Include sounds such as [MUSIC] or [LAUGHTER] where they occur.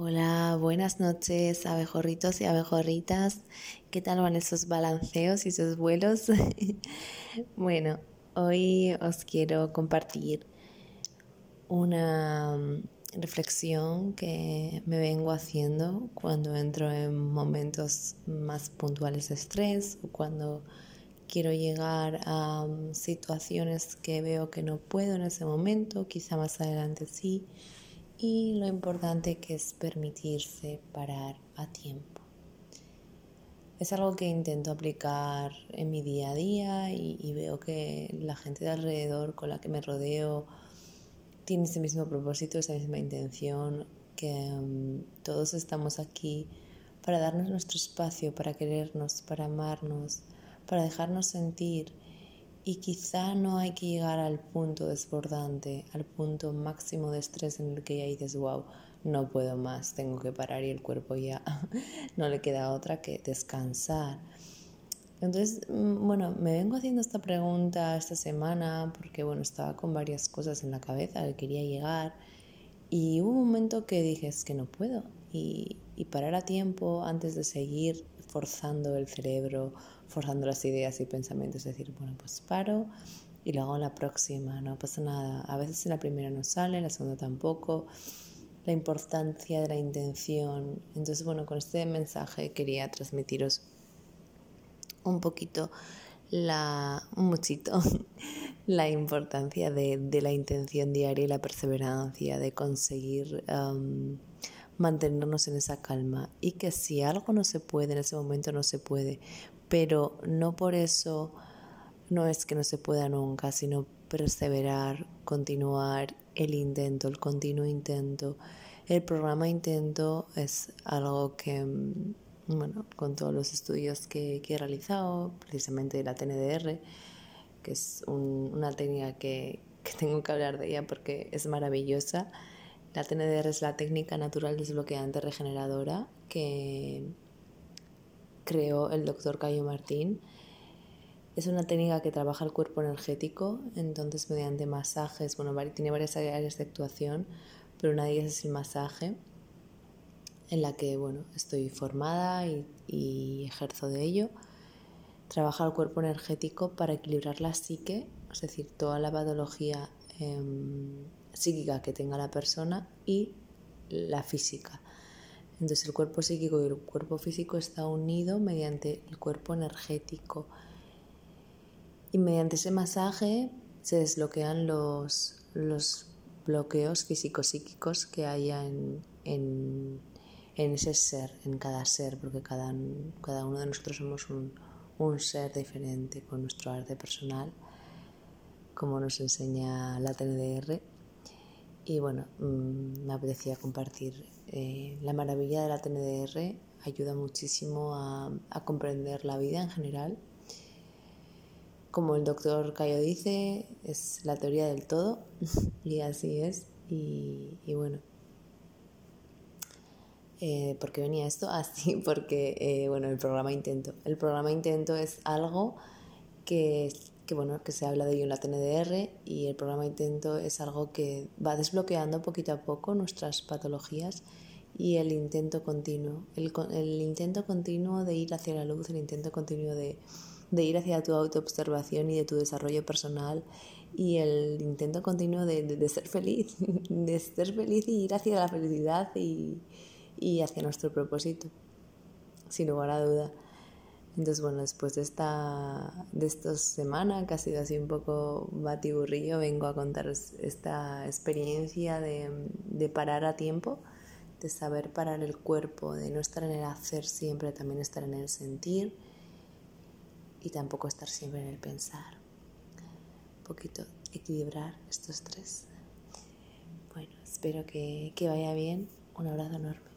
Hola, buenas noches, abejorritos y abejorritas. ¿Qué tal van esos balanceos y esos vuelos? [LAUGHS] bueno, hoy os quiero compartir una mm, reflexión que me vengo haciendo cuando entro en momentos más puntuales de estrés o cuando quiero llegar a mm, situaciones que veo que no puedo en ese momento, quizá más adelante sí y lo importante que es permitirse parar a tiempo. Es algo que intento aplicar en mi día a día y, veo que la gente de alrededor con la que me rodeo tiene ese mismo propósito, esa misma intención, que mm, todos estamos aquí para darnos nuestro espacio, para querernos, para amarnos, para dejarnos sentir y quizá no hay que llegar al punto desbordante, al punto máximo de estrés en el que ya dices, wow, no puedo más, tengo que parar y el cuerpo ya [LAUGHS] no le queda otra que descansar. Entonces, mm, bueno, me vengo haciendo esta pregunta esta semana porque, bueno, estaba con varias cosas en la cabeza que quería llegar y hubo un momento que dije, es que no puedo. Y, y parar a tiempo antes de seguir forzando el cerebro, forzando las ideas y pensamientos. Es decir, bueno, pues paro y lo hago en la próxima, no pasa nada. A veces en la primera no sale, en la segunda tampoco. La importancia de la intención. Entonces, bueno, con este mensaje quería transmitiros un poquito la, muchito, [LAUGHS] la importancia de, de, la intención diaria y la perseverancia, de conseguir um, mantenernos en esa calma y que si algo no se puede en ese momento no se puede, pero no por eso no es que no se pueda nunca, sino perseverar, continuar el intento, el continuo intento. El programa intento es algo que, mm, bueno, con todos los estudios que, he realizado, precisamente la TNDR, que es una técnica que, que tengo que hablar de ella porque es maravillosa, la TNDR es la técnica natural desbloqueante regeneradora que creó el doctor Cayo Martín. Es una técnica que trabaja el cuerpo energético, entonces mediante masajes, bueno, tiene varias áreas de actuación, pero una de ellas es el masaje, en la que, bueno, estoy formada y, ejerzo de ello. Trabaja el cuerpo energético para equilibrar la psique, es decir, toda la patología em, psíquica que tenga la persona y la física. Entonces el cuerpo psíquico y el cuerpo físico está unido mediante el cuerpo energético. Y mediante ese masaje se desbloquean los, los bloqueos físico-psíquicos que haya en, en, ese ser, en cada ser, porque cada, cada uno de nosotros somos un, un ser diferente con nuestro arte personal, como nos enseña la TNDR y bueno, mm, me apetecía compartir eh, la maravilla de la TNDR, ayuda muchísimo a, comprender la vida en general. Como el doctor Cayo dice, es la teoría del todo [LAUGHS] y así es. Y, bueno, eh, ¿por qué venía esto? [LAUGHS] Así, porque, eh, bueno, el programa Intento. El programa Intento es algo que que bueno, que se habla de ello en la TNDR y el programa Intento es algo que va desbloqueando poquito a poco nuestras patologías y el intento continuo, el, el intento continuo de ir hacia la luz, el intento continuo de, de ir hacia tu autoobservación y de tu desarrollo personal y el intento continuo de, de, ser feliz, [LAUGHS] de ser feliz y ir hacia la felicidad y, y hacia nuestro propósito, sin lugar a duda. Entonces, bueno, después de esta, de esta semana, que ha sido así un poco batiburrillo, vengo a contaros esta experiencia de, de parar a tiempo, de saber parar el cuerpo, de no estar en el hacer siempre, también estar en el sentir y tampoco estar siempre en el pensar. Un poquito equilibrar estos tres. Bueno, espero que, que vaya bien. Un abrazo enorme.